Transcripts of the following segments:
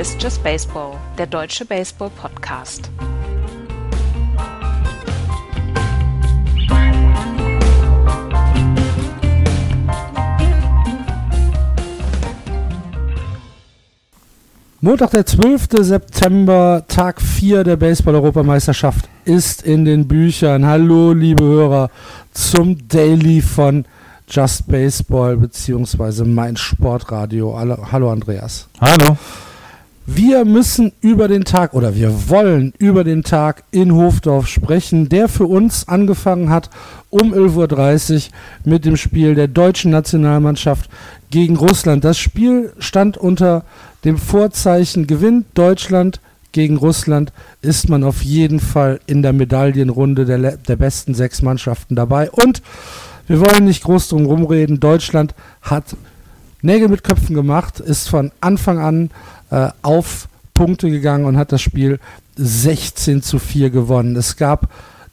Ist Just Baseball, der deutsche Baseball-Podcast. Montag, der 12. September, Tag 4 der Baseball-Europameisterschaft ist in den Büchern. Hallo, liebe Hörer, zum Daily von Just Baseball beziehungsweise mein Sportradio. Hallo, Andreas. Hallo. Wir müssen über den Tag oder wir wollen über den Tag in Hofdorf sprechen, der für uns angefangen hat um 11.30 Uhr mit dem Spiel der deutschen Nationalmannschaft gegen Russland. Das Spiel stand unter dem Vorzeichen gewinnt Deutschland gegen Russland, ist man auf jeden Fall in der Medaillenrunde der, der besten sechs Mannschaften dabei. Und wir wollen nicht groß drum rumreden. Deutschland hat Nägel mit Köpfen gemacht, ist von Anfang an äh, auf Punkte gegangen und hat das Spiel 16 zu 4 gewonnen. Es gab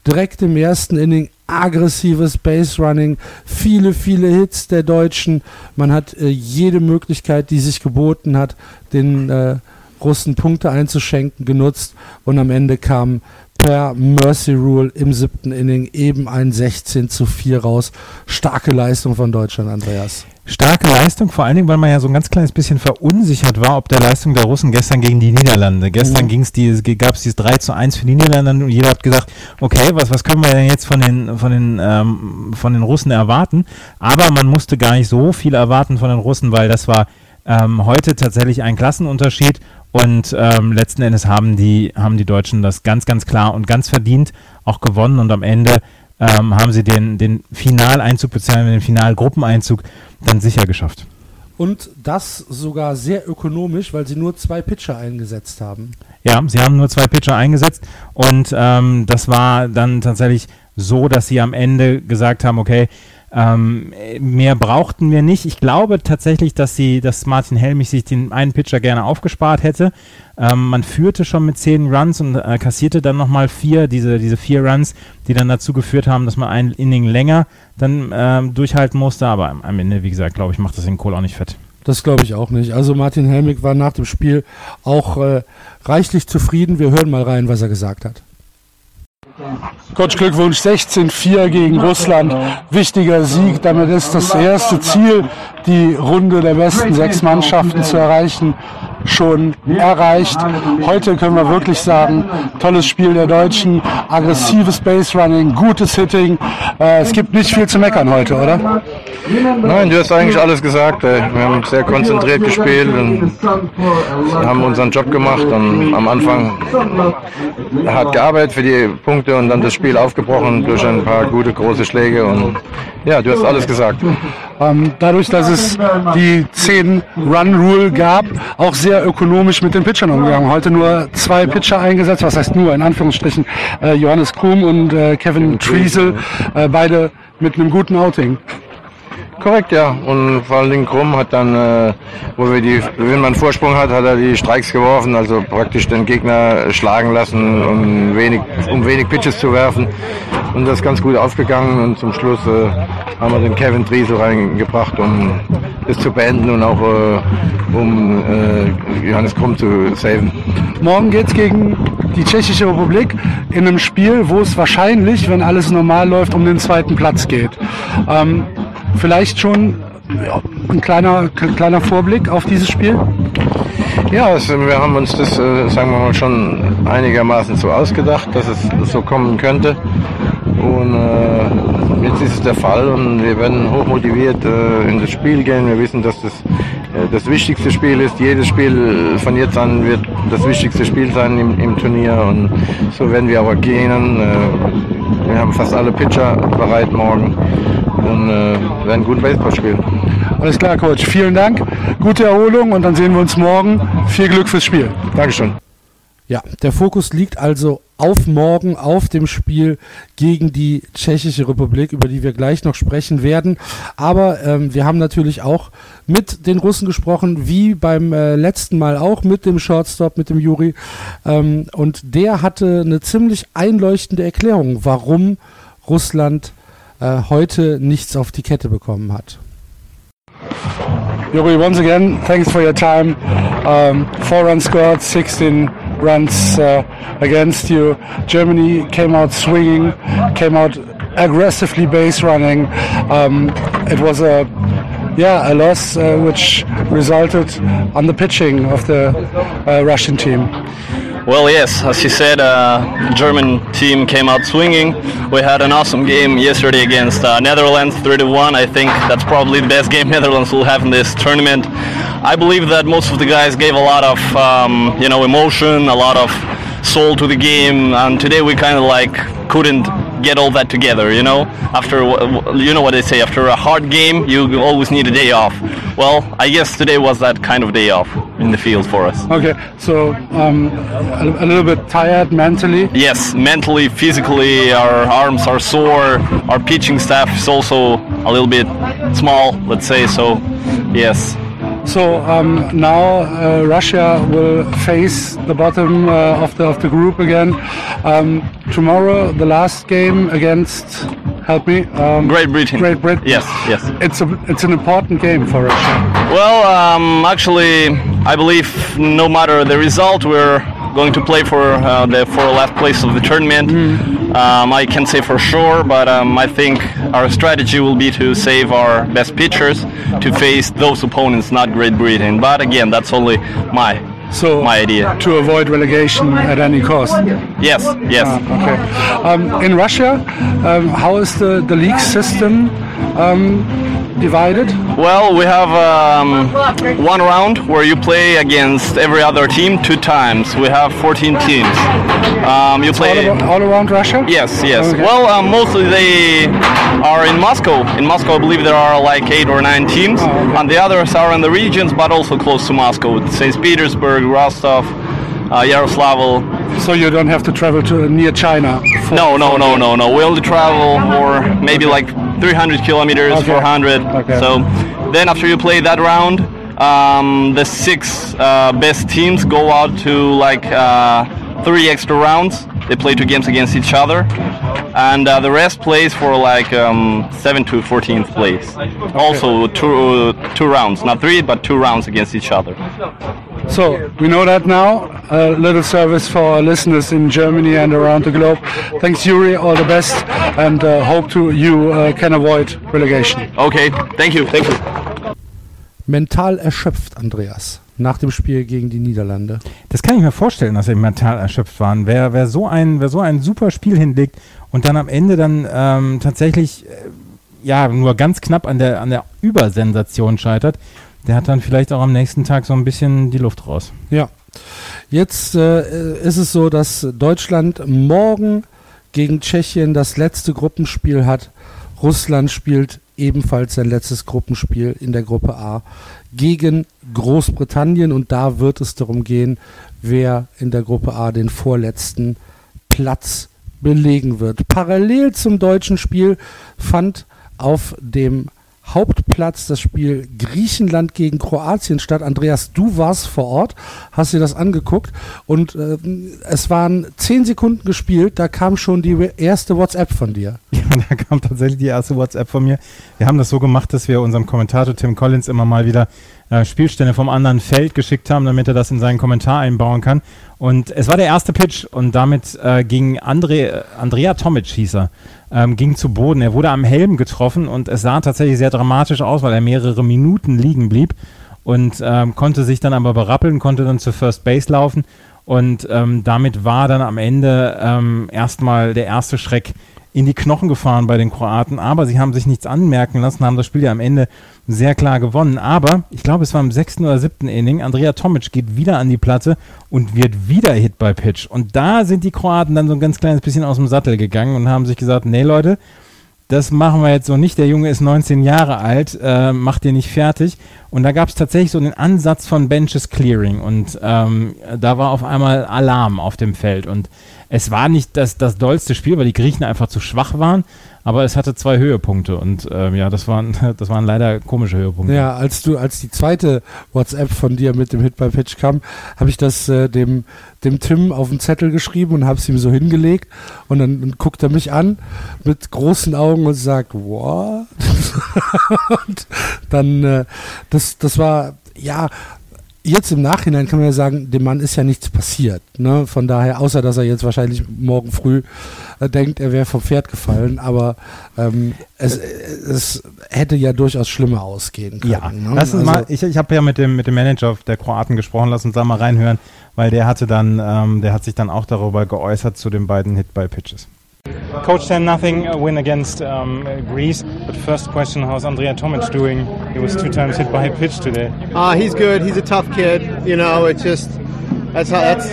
direkt im ersten Inning aggressives Base Running, viele, viele Hits der Deutschen. Man hat äh, jede Möglichkeit, die sich geboten hat, den äh, Russen Punkte einzuschenken, genutzt und am Ende kam per Mercy Rule im siebten Inning eben ein 16 zu 4 raus. Starke Leistung von Deutschland, Andreas. Starke Leistung, vor allen Dingen, weil man ja so ein ganz kleines bisschen verunsichert war, ob der Leistung der Russen gestern gegen die Niederlande. Gestern mhm. ging's die, gab es dieses 3 zu 1 für die Niederlande und jeder hat gesagt, okay, was, was können wir denn jetzt von den, von, den, ähm, von den Russen erwarten? Aber man musste gar nicht so viel erwarten von den Russen, weil das war ähm, heute tatsächlich ein Klassenunterschied und ähm, letzten Endes haben die, haben die Deutschen das ganz, ganz klar und ganz verdient auch gewonnen und am Ende ähm, haben sie den, den Finaleinzug bzw. den Finalgruppeneinzug dann sicher geschafft. Und das sogar sehr ökonomisch, weil sie nur zwei Pitcher eingesetzt haben. Ja, sie haben nur zwei Pitcher eingesetzt und ähm, das war dann tatsächlich so, dass sie am Ende gesagt haben, okay, ähm, mehr brauchten wir nicht. Ich glaube tatsächlich, dass sie, dass Martin Helmich sich den einen Pitcher gerne aufgespart hätte. Ähm, man führte schon mit zehn Runs und äh, kassierte dann nochmal vier, diese, diese vier Runs, die dann dazu geführt haben, dass man ein Inning länger dann ähm, durchhalten musste. Aber am Ende, wie gesagt, glaube ich, macht das den Kohl auch nicht fett. Das glaube ich auch nicht. Also Martin Helmig war nach dem Spiel auch äh, reichlich zufrieden. Wir hören mal rein, was er gesagt hat. Coach Glückwunsch 16-4 gegen Russland. Wichtiger Sieg. Damit ist das erste Ziel, die Runde der besten sechs Mannschaften zu erreichen, schon erreicht. Heute können wir wirklich sagen, tolles Spiel der Deutschen, aggressives Base Running, gutes Hitting. Äh, es gibt nicht viel zu meckern heute, oder? Nein, du hast eigentlich alles gesagt. Wir haben sehr konzentriert gespielt und haben unseren Job gemacht und am Anfang hart gearbeitet für die Punkte und dann das Spiel aufgebrochen durch ein paar gute große Schläge und ja, du hast alles gesagt. Ähm, dadurch, dass es die 10-Run-Rule gab, auch sehr ökonomisch mit den Pitchern umgegangen. Heute nur zwei Pitcher eingesetzt, was heißt nur, in Anführungsstrichen, äh, Johannes Krum und äh, Kevin Triesel, äh, beide mit einem guten Outing. Korrekt, ja. Und vor allen Dingen Krumm hat dann, äh, wo wir die, wenn man Vorsprung hat, hat er die Streiks geworfen, also praktisch den Gegner schlagen lassen, um wenig, um wenig Pitches zu werfen. Und das ist ganz gut aufgegangen und zum Schluss äh, haben wir den Kevin Driesel reingebracht, um das zu beenden und auch äh, um äh, Johannes Krumm zu saven. Morgen geht es gegen die Tschechische Republik in einem Spiel, wo es wahrscheinlich, wenn alles normal läuft, um den zweiten Platz geht. Ähm, vielleicht schon ein kleiner, kleiner Vorblick auf dieses Spiel? Ja, also wir haben uns das, äh, sagen wir mal, schon einigermaßen so ausgedacht, dass es so kommen könnte. Und äh, jetzt ist es der Fall und wir werden hochmotiviert äh, in das Spiel gehen. Wir wissen, dass das äh, das wichtigste Spiel ist. Jedes Spiel von jetzt an wird das wichtigste Spiel sein im, im Turnier und so werden wir aber gehen. Äh, wir haben fast alle Pitcher bereit morgen und äh, werden gut Baseball spielen. Alles klar, Coach. Vielen Dank. Gute Erholung und dann sehen wir uns morgen. Viel Glück fürs Spiel. Dankeschön. Ja, der Fokus liegt also auf morgen, auf dem Spiel gegen die Tschechische Republik, über die wir gleich noch sprechen werden. Aber ähm, wir haben natürlich auch mit den Russen gesprochen, wie beim äh, letzten Mal auch, mit dem Shortstop, mit dem Juri. Ähm, und der hatte eine ziemlich einleuchtende Erklärung, warum Russland äh, heute nichts auf die Kette bekommen hat. Yuri, once again, thanks for your time. Um, four runs scored, 16 runs uh, against you. Germany came out swinging, came out aggressively base running. Um, it was a yeah a loss uh, which resulted on the pitching of the uh, Russian team. Well, yes, as you said, uh, German team came out swinging. We had an awesome game yesterday against uh, Netherlands, 3-1. I think that's probably the best game Netherlands will have in this tournament. I believe that most of the guys gave a lot of, um, you know, emotion, a lot of soul to the game, and today we kind of like couldn't get all that together. You know, after you know what they say, after a hard game, you always need a day off. Well, I guess today was that kind of day off in the field for us. Okay, so um, a, a little bit tired mentally. Yes, mentally, physically, our arms are sore. Our pitching staff is also a little bit small, let's say. So, yes. So um, now uh, Russia will face the bottom uh, of the of the group again. Um, tomorrow, the last game against help me. Um, Great Britain. Great Britain. Yes, yes. It's a it's an important game for Russia. Well, um, actually, I believe no matter the result, we're going to play for uh, the for last place of the tournament. Um, I can't say for sure, but um, I think our strategy will be to save our best pitchers to face those opponents, not Great Britain. But again, that's only my So my idea. to avoid relegation at any cost. Yes, yes. Ah, okay. Um, in Russia, um, how is the, the league system um, divided? Well, we have um, one round where you play against every other team two times. We have 14 teams. Um, you All, play. abo- all around Russia? Yes, yes. Okay. Well, um, mostly they are in Moscow. In Moscow, I believe there are like eight or nine teams, Oh, okay. and the others are in the regions, but also close to Moscow. St. Petersburg, Rostov, uh, Yaroslavl. So you don't have to travel to near China. No, no, no, no, no. We only travel for maybe like 300 kilometers, Okay. 400. Okay. So then after you play that round, um, the six uh, best teams go out to like uh, three extra rounds. They play two games against each other, and uh, the rest plays for like um, seven to 14th place. Also two two rounds, not three, but two rounds against each other. So we know that now. A little service for our listeners in Germany and around the globe. Thanks, Yuri. All the best, and uh, hope to you uh, can avoid relegation. Okay, thank you, thank you. Mental erschöpft, Andreas, nach dem Spiel gegen die Niederlande. Das kann ich mir vorstellen, dass sie mental erschöpft waren. Wer, wer, so, ein, wer so ein super Spiel hinlegt und dann am Ende dann ähm, tatsächlich äh, ja nur ganz knapp an der, an der Übersensation scheitert, der hat dann vielleicht auch am nächsten Tag so ein bisschen die Luft raus. Ja. Jetzt äh, ist es so, dass Deutschland morgen gegen Tschechien das letzte Gruppenspiel hat. Russland spielt ebenfalls sein letztes Gruppenspiel in der Gruppe A gegen Großbritannien und da wird es darum gehen, wer in der Gruppe A den vorletzten Platz belegen wird. Parallel zum deutschen Spiel fand auf dem Hauptplatz das Spiel Griechenland gegen Kroatien statt. Andreas, du warst vor Ort, hast dir das angeguckt und äh, es waren zehn Sekunden gespielt, da kam schon die erste WhatsApp von dir. Ja, da kam tatsächlich die erste WhatsApp von mir. Wir haben das so gemacht, dass wir unserem Kommentator Tim Collins immer mal wieder äh, Spielstände vom anderen Feld geschickt haben, damit er das in seinen Kommentar einbauen kann. Und es war der erste Pitch und damit äh, ging André, Andrea Tomic hieß er, ähm, ging zu Boden. Er wurde am Helm getroffen und es sah tatsächlich sehr dramatisch aus, weil er mehrere Minuten liegen blieb und ähm, konnte sich dann aber berappeln, konnte dann zur First Base laufen und ähm, damit war dann am Ende ähm, erstmal der erste Schreck in die Knochen gefahren bei den Kroaten, aber sie haben sich nichts anmerken lassen, haben das Spiel ja am Ende sehr klar gewonnen. Aber ich glaube, es war im sechsten oder siebten Inning. Andrea Tomic geht wieder an die Platte und wird wieder Hit by Pitch. Und da sind die Kroaten dann so ein ganz kleines bisschen aus dem Sattel gegangen und haben sich gesagt, nee Leute, das machen wir jetzt so nicht. Der Junge ist 19 Jahre alt, äh, macht den nicht fertig. Und da gab es tatsächlich so den Ansatz von Benches Clearing. Und ähm, da war auf einmal Alarm auf dem Feld. Und es war nicht das, das dollste Spiel, weil die Griechen einfach zu schwach waren. Aber es hatte zwei Höhepunkte. Und ähm, ja, das waren, das waren leider komische Höhepunkte. Ja, als du, als die zweite WhatsApp von dir mit dem Hit by Pitch kam, habe ich das äh, dem, dem Tim auf den Zettel geschrieben und habe es ihm so hingelegt und dann und guckt er mich an mit großen Augen und sagt, what? und dann, äh, das, das war, ja, jetzt im Nachhinein kann man ja sagen, dem Mann ist ja nichts passiert. Ne? Von daher, außer dass er jetzt wahrscheinlich morgen früh äh, denkt, er wäre vom Pferd gefallen. Aber ähm, es, es hätte ja durchaus schlimmer ausgehen können. Ja, ne? lass uns Also- mal, ich, ich habe ja mit dem, mit dem Manager der Kroaten gesprochen, lass uns da mal reinhören, weil der hatte dann, ähm, der hat sich dann auch darüber geäußert zu den beiden Hit-by-Pitches. Coach 10 nothing win against um, Greece. But first question, how's Andrea Tomic doing? He was two times hit by a pitch today. Uh, he's good. He's a tough kid. You know, it's just that's how that's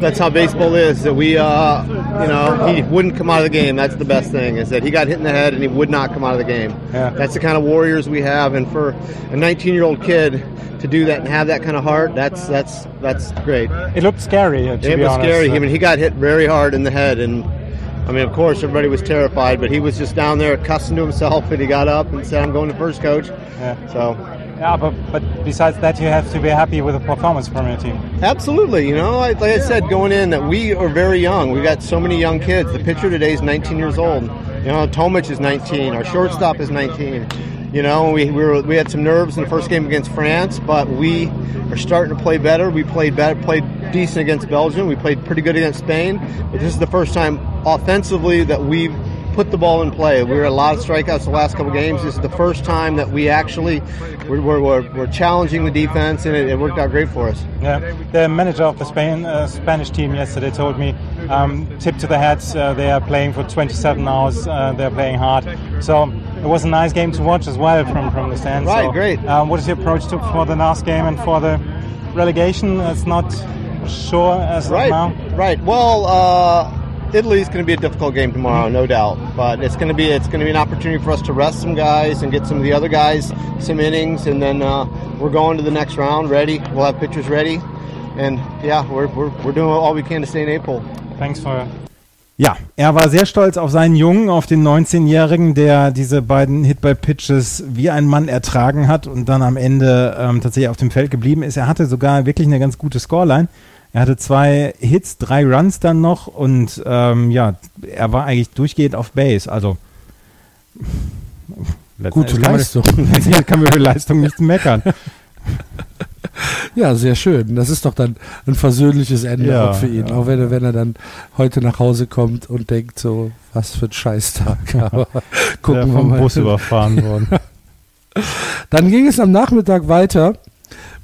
that's how baseball is. That we, uh, you know, he wouldn't come out of the game. That's the best thing is that he got hit in the head and he would not come out of the game. Yeah. That's the kind of warriors we have, and for a 19-year-old kid to do that and have that kind of heart, that's that's that's great. It looked scary, uh, it was honest. scary. I mean, he got hit very hard in the head, and I mean, of course, everybody was terrified, but he was just down there cussing to himself, and he got up and said, "I'm going to first, coach." Yeah. So yeah, but, but besides that, you have to be happy with the performance from your team. Absolutely. You know, like I said, going in, that we are very young. We've got so many young kids. The pitcher today is 19 years old. You know, Tomic is 19. Our shortstop is 19. You know, we, we, were, we had some nerves in the first game against France, but we are starting to play better. We played better, played decent against Belgium. We played pretty good against Spain. But this is the first time offensively that we've put the ball in play. We were a lot of strikeouts the last couple games. This is the first time that we actually we're, we're, we're, we're challenging the defense, and it, it worked out great for us. Yeah, the manager of the Spain uh, Spanish team yesterday told me, um, tip to the heads. Uh, they are playing for 27 hours. Uh, they're playing hard. So it was a nice game to watch as well from from the stands. Right, So, great. Um, what is your approach to for the last game and for the relegation? It's not sure as of Right, now. right. Well, uh, Italy's going to be a difficult game tomorrow, no doubt. But it's going to be it's going to be an opportunity for us to rest some guys and get some of the other guys some innings, and then uh, we're going to the next round ready. We'll have pitchers ready, and yeah, we're, we're, we're doing all we can to stay in April. Thanks for Ja, er war sehr stolz auf seinen Jungen, auf den 19-Jährigen, der diese beiden Hit-by-Pitches wie ein Mann ertragen hat und dann am Ende ähm, tatsächlich auf dem Feld geblieben ist. Er hatte sogar wirklich eine ganz gute Scoreline. Er hatte zwei Hits, drei Runs dann noch und ähm, ja, er war eigentlich durchgehend auf Base. Also Gute Leistung. Letztendlich kann man über Leistung nichts meckern. Ja, sehr schön. Das ist doch dann ein versöhnliches Ende Ja, auch für ihn. ja. Auch wenn er, wenn er dann heute nach Hause kommt und denkt so, was für ein Scheißtag. Aber gucken wir vom mal. Bus überfahren worden. Dann ging es am Nachmittag weiter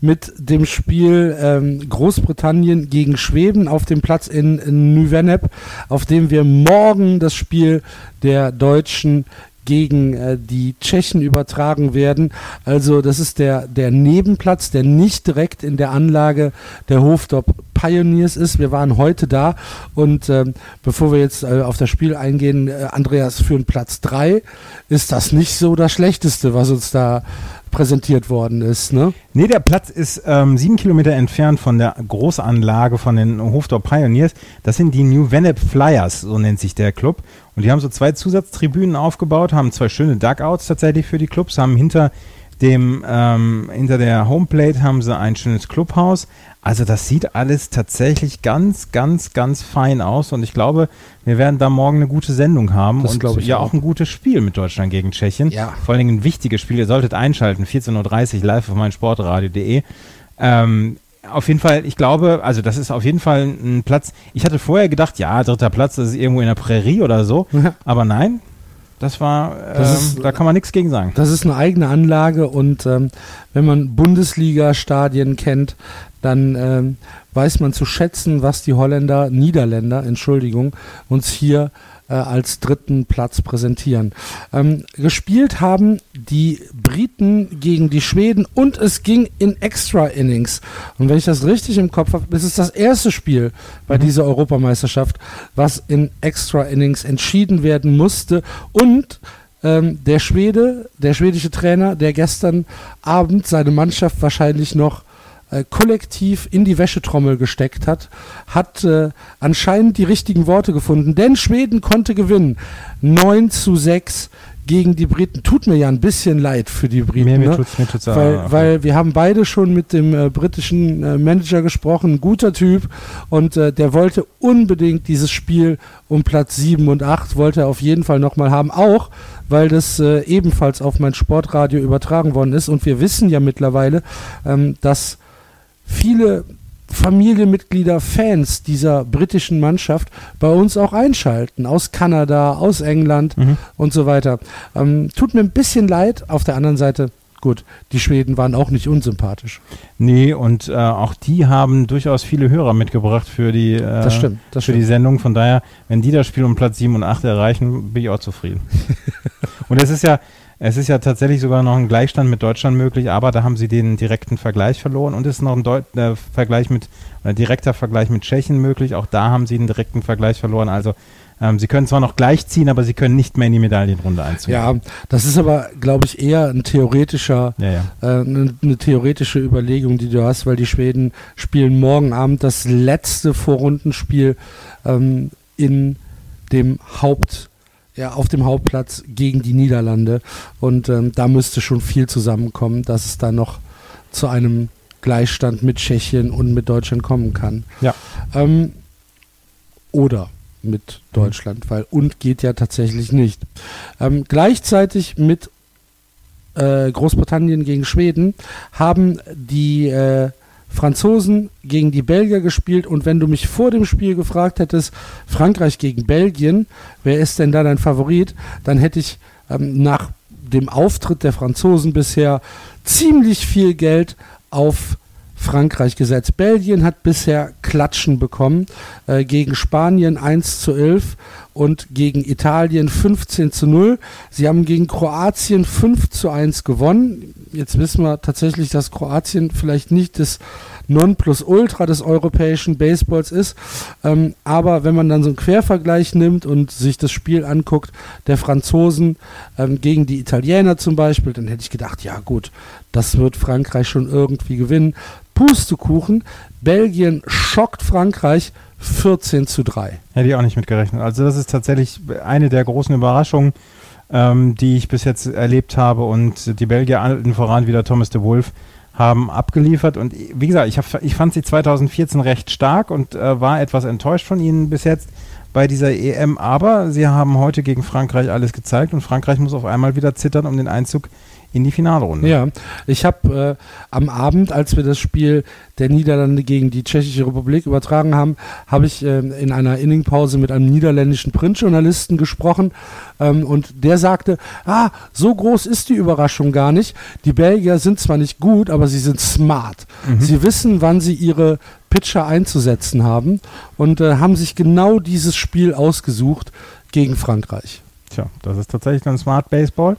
mit dem Spiel ähm, Großbritannien gegen Schweden auf dem Platz in, in Nüvenep, auf dem wir morgen das Spiel der Deutschen gegen äh, die Tschechen übertragen werden. Also das ist der, der Nebenplatz, der nicht direkt in der Anlage der Hofdorp Pioneers ist. Wir waren heute da und ähm, bevor wir jetzt äh, auf das Spiel eingehen, äh, Andreas, für den Platz 3 ist das nicht so das Schlechteste, was uns da präsentiert worden ist. Ne? Nee, der Platz ist ähm, sieben Kilometer entfernt von der Großanlage von den Hofdorf Pioneers. Das sind die New Vennep Flyers, so nennt sich der Club. Und die haben so zwei Zusatztribünen aufgebaut, haben zwei schöne Dugouts tatsächlich für die Clubs, haben hinter dem, ähm, hinter der Homeplate haben sie ein schönes Clubhaus. Also das sieht alles tatsächlich ganz, ganz, ganz fein aus und ich glaube, wir werden da morgen eine gute Sendung haben Das und ja auch. auch ein gutes Spiel mit Deutschland gegen Tschechien. Ja. Vor allen Dingen ein wichtiges Spiel. Ihr solltet einschalten, 14.30 Uhr live auf meinsportradio.de. Ähm, auf jeden Fall, ich glaube, also das ist auf jeden Fall ein Platz. Ich hatte vorher gedacht, ja, dritter Platz, das ist irgendwo in der Prärie oder so. Aber nein, das war, Das ähm, ist- da kann man nichts gegen sagen. Das ist eine eigene Anlage und ähm, wenn man Bundesliga-Stadien kennt, dann ähm, weiß man zu schätzen, was die Holländer, Niederländer, Entschuldigung, uns hier äh, als dritten Platz präsentieren. Ähm, gespielt haben die Briten gegen die Schweden und es ging in Extra Innings. Und wenn ich das richtig im Kopf habe, ist das erste Spiel bei dieser Europameisterschaft, was in Extra Innings entschieden werden musste und ähm, der Schwede, der schwedische Trainer, der gestern Abend seine Mannschaft wahrscheinlich noch äh, kollektiv in die Wäschetrommel gesteckt hat, hat äh, anscheinend die richtigen Worte gefunden. Denn Schweden konnte gewinnen. 9 zu 6 gegen die Briten. Tut mir ja ein bisschen leid für die Briten. Mir, mir ne? tut's, mir tut's weil, auch. weil wir haben beide schon mit dem äh, britischen äh, Manager gesprochen, ein guter Typ und äh, der wollte unbedingt dieses Spiel um Platz 7 und 8 wollte er auf jeden Fall nochmal haben, auch weil das äh, ebenfalls auf mein Sportradio übertragen worden ist und wir wissen ja mittlerweile, ähm, dass viele Familienmitglieder, Fans dieser britischen Mannschaft bei uns auch einschalten. Aus Kanada, aus England Mhm. und so weiter. Ähm, tut mir ein bisschen leid. Auf der anderen Seite, gut, die Schweden waren auch nicht unsympathisch. Nee, und äh, auch die haben durchaus viele Hörer mitgebracht für die, äh, Das stimmt, das für die stimmt. Sendung. Von daher, wenn die das Spiel um Platz 7 und 8 erreichen, bin ich auch zufrieden. und es ist ja, es ist ja tatsächlich sogar noch ein Gleichstand mit Deutschland möglich, aber da haben sie den direkten Vergleich verloren und es ist noch ein Deut äh, Vergleich mit, äh, direkter Vergleich mit Tschechien möglich. Auch da haben sie den direkten Vergleich verloren. Also ähm, sie können zwar noch gleichziehen, aber sie können nicht mehr in die Medaillenrunde einziehen. Ja, das ist aber, glaube ich, eher ein theoretischer, ja, ja. äh, eine, eine theoretische Überlegung, die du hast, weil die Schweden spielen morgen Abend das letzte Vorrundenspiel ähm, in dem Haupt, ja, auf dem Hauptplatz gegen die Niederlande. Und ähm, da müsste schon viel zusammenkommen, dass es da noch zu einem Gleichstand mit Tschechien und mit Deutschland kommen kann. Ja. Ähm, oder mit Deutschland, weil und geht ja tatsächlich nicht. Ähm, gleichzeitig mit äh, Großbritannien gegen Schweden haben die äh, Franzosen gegen die Belgier gespielt und wenn du mich vor dem Spiel gefragt hättest, Frankreich gegen Belgien, wer ist denn da dein Favorit, dann hätte ich ähm, nach dem Auftritt der Franzosen bisher ziemlich viel Geld auf Frankreich gesetzt. Belgien hat bisher Klatschen bekommen äh, gegen Spanien 1 zu 11 und gegen Italien 15 zu 0. Sie haben gegen Kroatien 5 zu 1 gewonnen. Jetzt wissen wir tatsächlich, dass Kroatien vielleicht nicht das Nonplusultra des europäischen Baseballs ist. Ähm, aber wenn man dann so einen Quervergleich nimmt und sich das Spiel anguckt, der Franzosen ähm, gegen die Italiener zum Beispiel, dann hätte ich gedacht, ja gut, das wird Frankreich schon irgendwie gewinnen. Pustekuchen, Belgien schockt Frankreich 14 zu 3. Hätte ich auch nicht mitgerechnet. Also das ist tatsächlich eine der großen Überraschungen, ähm, die ich bis jetzt erlebt habe. Und die Belgier alten voran wieder Thomas de Wolf haben abgeliefert. Und wie gesagt, ich, hab, ich fand sie 2014 recht stark und äh, war etwas enttäuscht von ihnen bis jetzt bei dieser EM. Aber sie haben heute gegen Frankreich alles gezeigt und Frankreich muss auf einmal wieder zittern um den Einzug in die Finalrunde. Ja, ich habe äh, am Abend, als wir das Spiel der Niederlande gegen die Tschechische Republik übertragen haben, habe ich äh, in einer Inningpause mit einem niederländischen Printjournalisten gesprochen ähm, und der sagte, ah, so groß ist die Überraschung gar nicht. Die Belgier sind zwar nicht gut, aber sie sind smart. Mhm. Sie wissen, wann sie ihre Pitcher einzusetzen haben und äh, haben sich genau dieses Spiel ausgesucht gegen Frankreich. Tja, das ist tatsächlich dann Smart Baseball.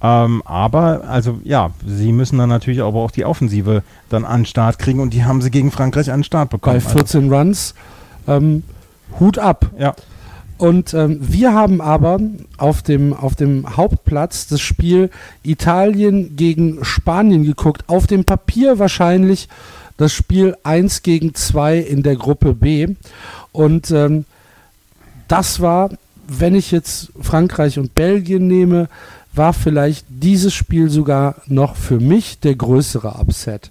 Ähm, aber, also ja, sie müssen dann natürlich aber auch die Offensive dann an den Start kriegen und die haben sie gegen Frankreich an den Start bekommen. Bei 14 Runs, ähm, Hut ab. Also, ja, Und ähm, wir haben aber auf dem, auf dem Hauptplatz das Spiel Italien gegen Spanien geguckt. Auf dem Papier wahrscheinlich das Spiel 1 gegen 2 in der Gruppe B. Und ähm, das war, wenn ich jetzt Frankreich und Belgien nehme, war vielleicht dieses Spiel sogar noch für mich der größere Upset.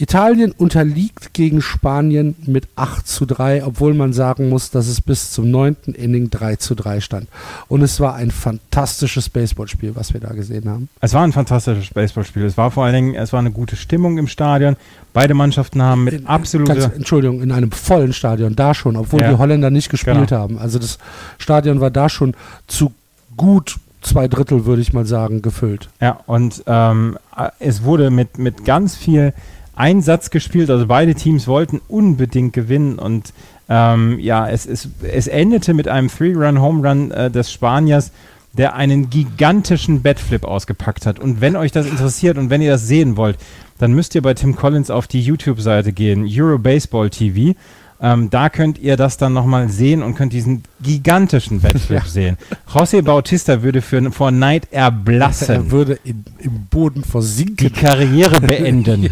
Italien unterliegt gegen Spanien mit 8 zu 3, obwohl man sagen muss, dass es bis zum 9. Inning 3 zu 3 stand. Und es war ein fantastisches Baseballspiel, was wir da gesehen haben. es war ein fantastisches Baseballspiel. Es war vor allen Dingen, es war eine gute Stimmung im Stadion. Beide Mannschaften haben mit absoluter Entschuldigung, in einem vollen Stadion, da schon, obwohl Ja. die Holländer nicht gespielt Genau. haben. Also das Stadion war da schon zu gut zwei Drittel, würde ich mal sagen, gefüllt. Ja, und ähm, es wurde mit, mit ganz viel Einsatz gespielt. Also beide Teams wollten unbedingt gewinnen. Und ähm, ja, es, es, es endete mit einem Three-Run-Home-Run äh, des Spaniers, der einen gigantischen Batflip ausgepackt hat. Und wenn euch das interessiert und wenn ihr das sehen wollt, dann müsst ihr bei Tim Collins auf die YouTube-Seite gehen, Eurobaseball TV. Ähm, da könnt ihr das dann nochmal sehen und könnt diesen gigantischen Batflip sehen. José Bautista würde für, vor Neid erblassen Er würde in, im Boden die versinken. Karriere beenden.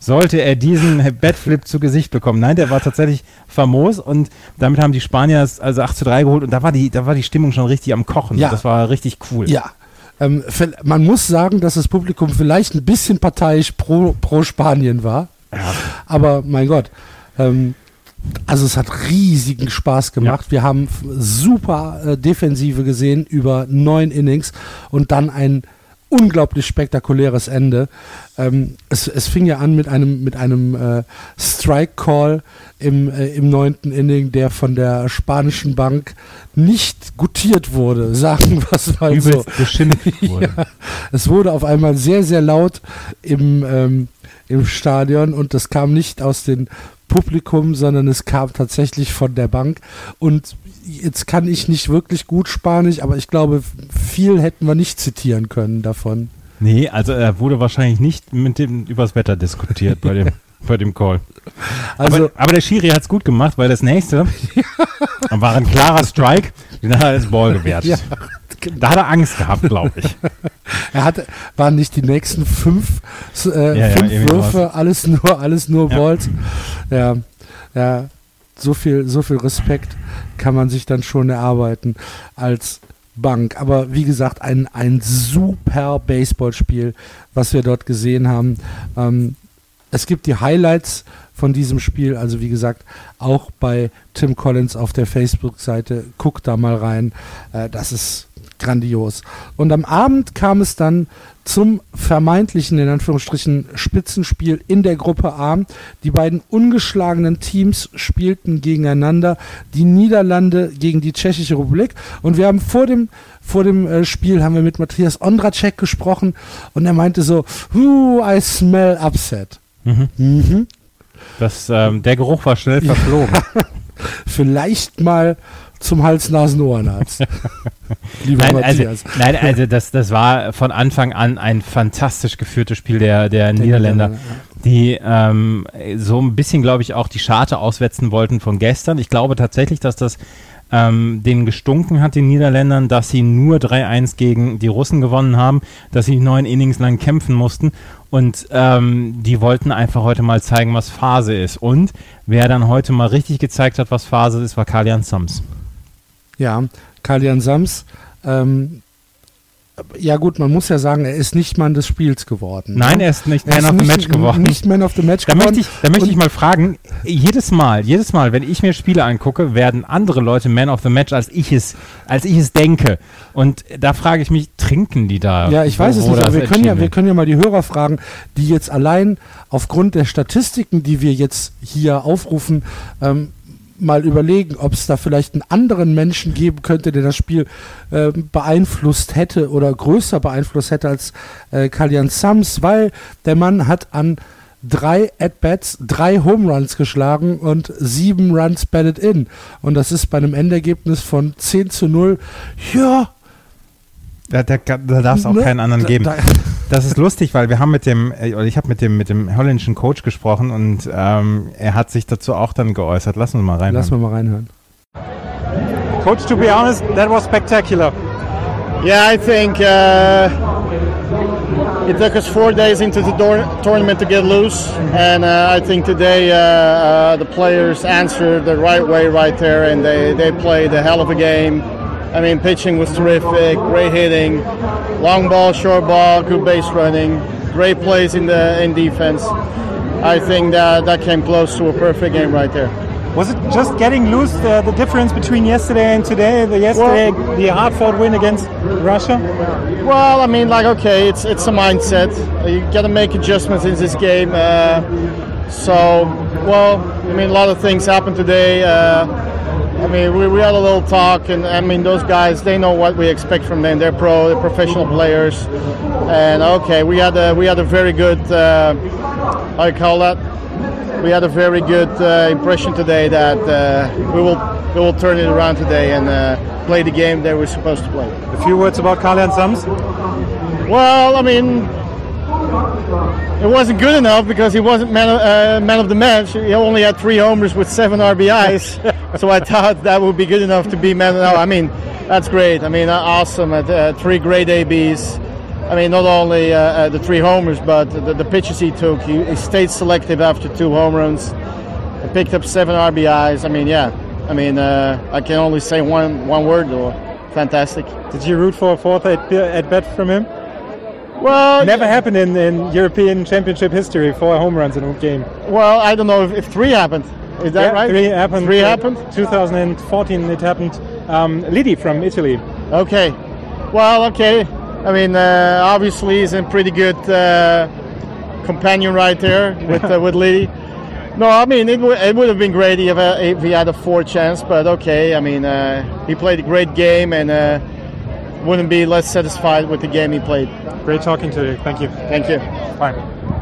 Sollte er diesen Batflip zu Gesicht bekommen. Nein, der war tatsächlich famos und damit haben die Spanier es also 8 zu 3 geholt und da war die, da war die Stimmung schon richtig am Kochen. Ja. Das war richtig cool. Ja. Ähm, man muss sagen, dass das Publikum vielleicht ein bisschen parteiisch pro, pro Spanien war. Ja. Aber mein Gott, ähm, also es hat riesigen Spaß gemacht. Wir haben super äh, Defensive gesehen über neun Innings und dann ein unglaublich spektakuläres Ende. Ähm, es, es fing ja an mit einem, mit einem äh, Strike-Call im, äh, im neunten Inning, der von der spanischen Bank nicht gutiert wurde, sagen wir es mal so. Beschimpft wurde. Ja, es wurde auf einmal sehr, sehr laut im, ähm, im Stadion und das kam nicht aus dem Publikum, sondern es kam tatsächlich von der Bank. Und jetzt kann ich nicht wirklich gut Spanisch, aber ich glaube, viel hätten wir nicht zitieren können davon. Nee, also er wurde wahrscheinlich nicht mit dem übers Wetter diskutiert bei dem, bei dem Call. Also, aber, aber der Schiri hat es gut gemacht, weil das nächste war ein klarer Strike, den hat er als Ball gewertet. Ja, Da hat er Angst gehabt, glaube ich. er hatte, waren nicht die nächsten fünf, äh, Ja, ja, fünf irgendwie Würfe, alles nur, alles nur Ja. Balls. Ja, ja, so viel, so viel Respekt kann man sich dann schon erarbeiten als Bank. Aber wie gesagt, ein, ein super Baseballspiel, was wir dort gesehen haben. Ähm, es gibt die Highlights von diesem Spiel, also wie gesagt, auch bei Tim Collins auf der Facebook-Seite. Guckt da mal rein. Äh, das ist grandios. Und am Abend kam es dann zum vermeintlichen, in Anführungsstrichen, Spitzenspiel in der Gruppe A. Die beiden ungeschlagenen Teams spielten gegeneinander. Die Niederlande gegen die Tschechische Republik. Und wir haben vor dem, vor dem äh, Spiel haben wir mit Matthias Ondracek gesprochen und er meinte so, "Ooh, I smell upset. Mhm. Mhm. Das, ähm, der Geruch war schnell verflogen. Vielleicht mal zum Hals-Nasen-Ohrenarzt. Lieber Nein, also, Matthias. nein, also das, das war von Anfang an ein fantastisch geführtes Spiel der, der Niederländer, die ähm, so ein bisschen, glaube ich, auch die Scharte auswetzen wollten von gestern. Ich glaube tatsächlich, dass das ähm, denen gestunken hat, den Niederländern, dass sie nur 3-1 gegen die Russen gewonnen haben, dass sie neun Innings lang kämpfen mussten und ähm, die wollten einfach heute mal zeigen, was Phase ist. Und wer dann heute mal richtig gezeigt hat, was Phase ist, war Kalian Sams. Ja, Kalian Sams. Ähm, ja gut, man muss ja sagen, er ist nicht Mann des Spiels geworden. Nein, ne? er ist nicht Er Man ist of the Match geworden. Nicht Man of the Match Da geworden. möchte ich, da möchte ich mal fragen, jedes Mal, jedes Mal, wenn ich mir Spiele angucke, werden andere Leute Man of the Match, als ich es, als ich es denke. Und da frage ich mich, trinken die da? Ja, ich weiß es nicht, aber wir können, ja, wir können ja mal die Hörer fragen, die jetzt allein aufgrund der Statistiken, die wir jetzt hier aufrufen, ähm, mal überlegen, ob es da vielleicht einen anderen Menschen geben könnte, der das Spiel ähm, beeinflusst hätte oder größer beeinflusst hätte als äh, Kalian Sams, weil der Mann hat an drei At-Bats, drei Home Runs geschlagen und sieben Runs batted in. Und das ist bei einem Endergebnis von 10 zu 0. Ja, Da, da, da darf es auch ne? keinen anderen geben. da- Das ist lustig, weil wir haben mit dem, äh, oder ich habe mit dem, mit dem holländischen Coach gesprochen und ähm, er hat sich dazu auch dann geäußert. Lassen wir mal rein. Lass mal mal reinhören. Coach, to be honest, that was spectacular. Yeah, I think uh, it took us four days into the door- tournament to get loose, and uh, I think today uh, uh, the players answered the right way right there, and they, they played a hell of a game. I mean, pitching was terrific, great hitting, long ball, short ball, good base running, great plays in the in defense. I think that that came close to a perfect game right there. Was it just getting loose, the, the difference between yesterday and today? The yesterday, the hard-fought win against Russia? Well, I mean, like, okay, it's it's a mindset. You got to make adjustments in this game. Uh, so, well, I mean, a lot of things happened today. Uh, I mean, we, we had a little talk, and I mean, those guys, they know what we expect from them. They're pro, they're professional players, and okay, we had a we had a very good, uh, how you call that? We had a very good uh, impression today that uh, we will we will turn it around today and uh, play the game that we're supposed to play. A few words about Kalian Sams. Well, I mean, it wasn't good enough because he wasn't man of, uh, man of the match. He only had three homers with seven RBIs, so I thought that would be good enough to be man. No, I mean, that's great. I mean, uh, awesome. Uh, uh, three great ABs. I mean, not only uh, uh, the three homers, but the, the pitches he took. He, he stayed selective after two home runs. He picked up seven RBIs. I mean, yeah. I mean, uh, I can only say one one word though. Fantastic. Did you root for a fourth at, at bat from him? Well, Never happened in, in European Championship history, four home runs in a game. Well, I don't know if, if three happened. Is that yeah, right? Three happened. Three happened. 2014 it happened. Um, Lidi from Italy. Okay. Well, okay. I mean, uh, obviously he's a pretty good uh, companion right there with uh, with Liddy. No, I mean it, w- it would have been great if, uh, if he had a four chance, but okay. I mean, uh, he played a great game and uh, wouldn't be less satisfied with the game he played. Great talking to you. Thank you. Thank you. Bye.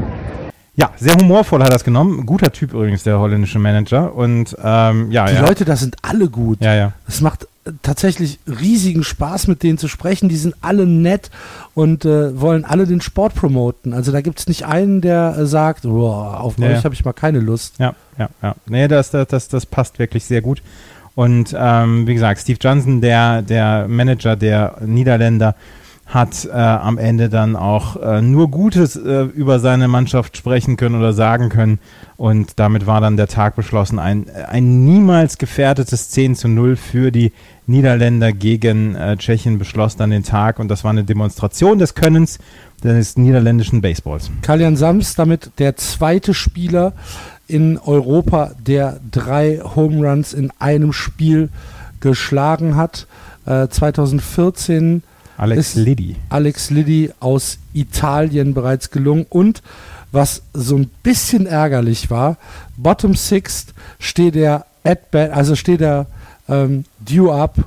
Ja, sehr humorvoll hat er das genommen. Guter Typ übrigens, der holländische Manager. Und ähm, ja, Die ja. Leute, das sind alle gut. Ja, ja. Es macht äh, tatsächlich riesigen Spaß, mit denen zu sprechen. Die sind alle nett und äh, wollen alle den Sport promoten. Also da gibt es nicht einen, der äh, sagt, boah, auf Ja, euch ja. habe ich mal keine Lust. Ja, ja, ja. Nee, das, das, das, das passt wirklich sehr gut. Und ähm, wie gesagt, Steve Johnson, der, der Manager der Niederländer, hat äh, am Ende dann auch äh, nur Gutes äh, über seine Mannschaft sprechen können oder sagen können. Und damit war dann der Tag beschlossen. Ein, ein niemals gefährdetes 10 zu 0 für die Niederländer gegen äh, Tschechien beschloss dann den Tag. Und das war eine Demonstration des Könnens des niederländischen Baseballs. Kalian Sams damit der zweite Spieler in Europa, der drei Home Runs in einem Spiel geschlagen hat. Äh, 2014 Alex Liddy. Alex Liddy aus Italien bereits gelungen. Und was so ein bisschen ärgerlich war, Bottom Sixth steht er at bat, also steht er ähm, due up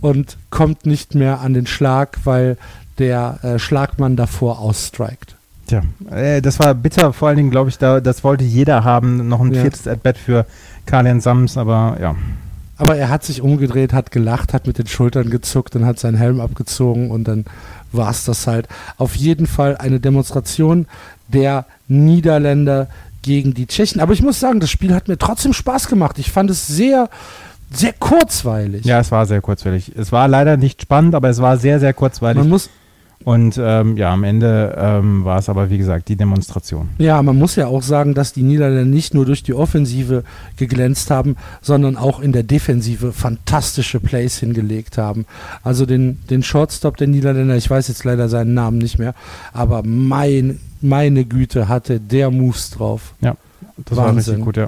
und kommt nicht mehr an den Schlag, weil der äh, Schlagmann davor ausstrikt. Tja, äh, das war bitter, vor allen Dingen, glaube ich, da, das wollte jeder haben, noch ein Ja. viertes At-Bat für Kalian Sams, aber ja. Aber er hat sich umgedreht, hat gelacht, hat mit den Schultern gezuckt und hat seinen Helm abgezogen und dann war es das halt. Auf jeden Fall eine Demonstration der Niederländer gegen die Tschechen. Aber ich muss sagen, das Spiel hat mir trotzdem Spaß gemacht. Ich fand es sehr, sehr kurzweilig. Ja, es war sehr kurzweilig. Es war leider nicht spannend, aber es war sehr, sehr kurzweilig. Man muss, Und ähm, ja, am Ende ähm, war es aber, wie gesagt, die Demonstration. ja, man muss ja auch sagen, dass die Niederländer nicht nur durch die Offensive geglänzt haben, sondern auch in der Defensive fantastische Plays hingelegt haben. Also den, den Shortstop der Niederländer, ich weiß jetzt leider seinen Namen nicht mehr, aber mein, meine Güte hatte der Moves drauf. Das war Wahnsinn. richtig gut, ja.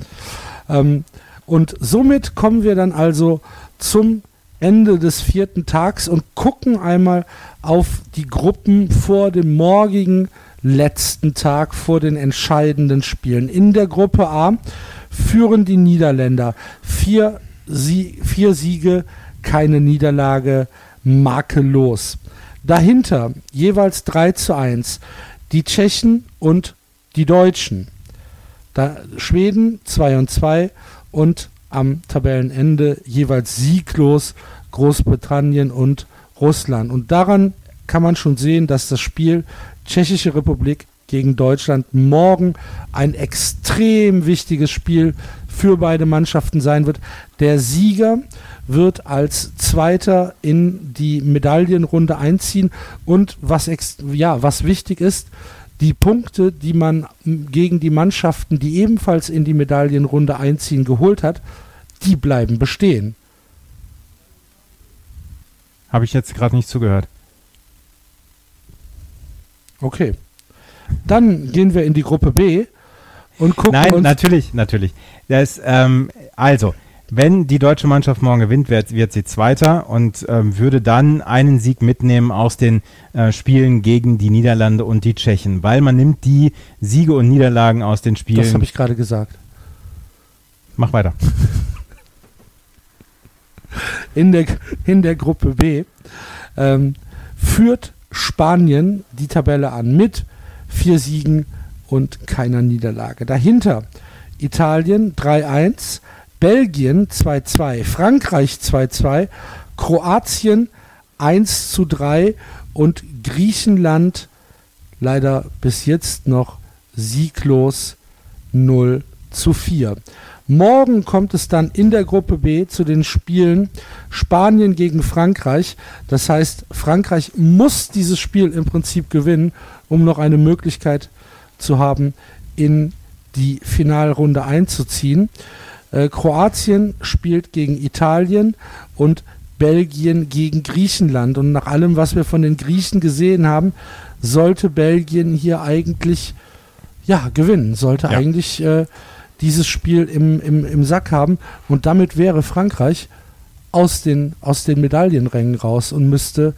Ähm, und somit kommen wir dann also zum Ende des vierten Tags und gucken einmal auf die Gruppen vor dem morgigen letzten Tag, vor den entscheidenden Spielen. In der Gruppe A führen die Niederländer vier, Sie vier Siege, keine Niederlage, makellos. Dahinter jeweils 3 zu 1 die Tschechen und die Deutschen. Da Schweden 2 und 2 und am Tabellenende jeweils sieglos Großbritannien und Russland. Und daran kann man schon sehen, dass das Spiel Tschechische Republik gegen Deutschland morgen ein extrem wichtiges Spiel für beide Mannschaften sein wird. Der Sieger wird als Zweiter in die Medaillenrunde einziehen und was, ja, was wichtig ist, die Punkte, die man gegen die Mannschaften, die ebenfalls in die Medaillenrunde einziehen, geholt hat, die bleiben bestehen. Habe ich jetzt gerade nicht zugehört. Okay. Dann gehen wir in die Gruppe B und gucken Nein, natürlich, natürlich. Das, ähm, also, wenn die deutsche Mannschaft morgen gewinnt, wird, wird sie Zweiter und ähm, würde dann einen Sieg mitnehmen aus den äh, Spielen gegen die Niederlande und die Tschechen, weil man nimmt die Siege und Niederlagen aus den Spielen. Das habe ich gerade gesagt. Mach weiter. in der, in der Gruppe B ähm, führt Spanien die Tabelle an mit vier Siegen und keiner Niederlage. Dahinter Italien 3-1, Belgien 2-2, Frankreich 2-2, Kroatien 1-3 und Griechenland leider bis jetzt noch sieglos 0 zu 4. Morgen kommt es dann in der Gruppe B zu den Spielen Spanien gegen Frankreich. Das heißt, Frankreich muss dieses Spiel im Prinzip gewinnen, um noch eine Möglichkeit zu haben, in die Finalrunde einzuziehen. Äh, Kroatien spielt gegen Italien und Belgien gegen Griechenland. Und nach allem, was wir von den Griechen gesehen haben, sollte Belgien hier eigentlich ja, gewinnen, sollte Ja. eigentlich äh, dieses Spiel im, im, im Sack haben. Und damit wäre Frankreich aus den, aus den Medaillenrängen raus und müsste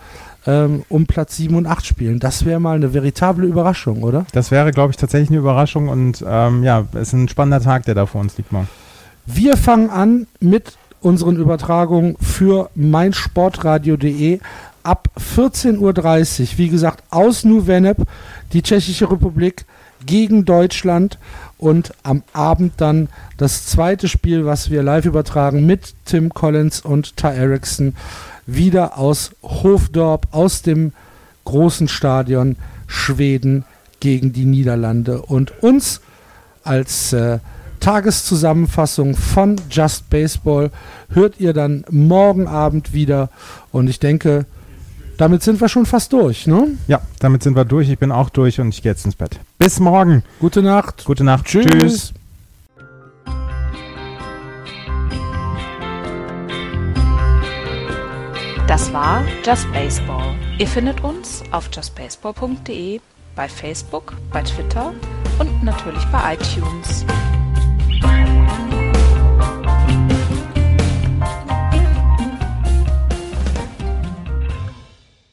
ähm, um Platz 7 und 8 spielen. Das wäre mal eine veritable Überraschung, oder? Das wäre, glaube ich, tatsächlich eine Überraschung und ähm, ja, es ist ein spannender Tag, der da vor uns liegt morgen. Wir fangen an mit unseren Übertragungen für meinsportradio.de ab 14.30 Uhr. Wie gesagt, aus Nuveneb, die Tschechische Republik gegen Deutschland und am Abend dann das zweite Spiel, was wir live übertragen mit Tim Collins und Ty Erickson, wieder aus Hofdorp, aus dem großen Stadion Schweden gegen die Niederlande. Und uns als äh, Tageszusammenfassung von Just Baseball hört ihr dann morgen Abend wieder. Und ich denke, damit sind wir schon fast durch, ne? Ja, damit sind wir durch. Ich bin auch durch und ich gehe jetzt ins Bett. Bis morgen. Gute Nacht. Gute Nacht. Tschüss. Tschüss. Das war Just Baseball. Ihr findet uns auf justbaseball.de, bei Facebook, bei Twitter und natürlich bei iTunes.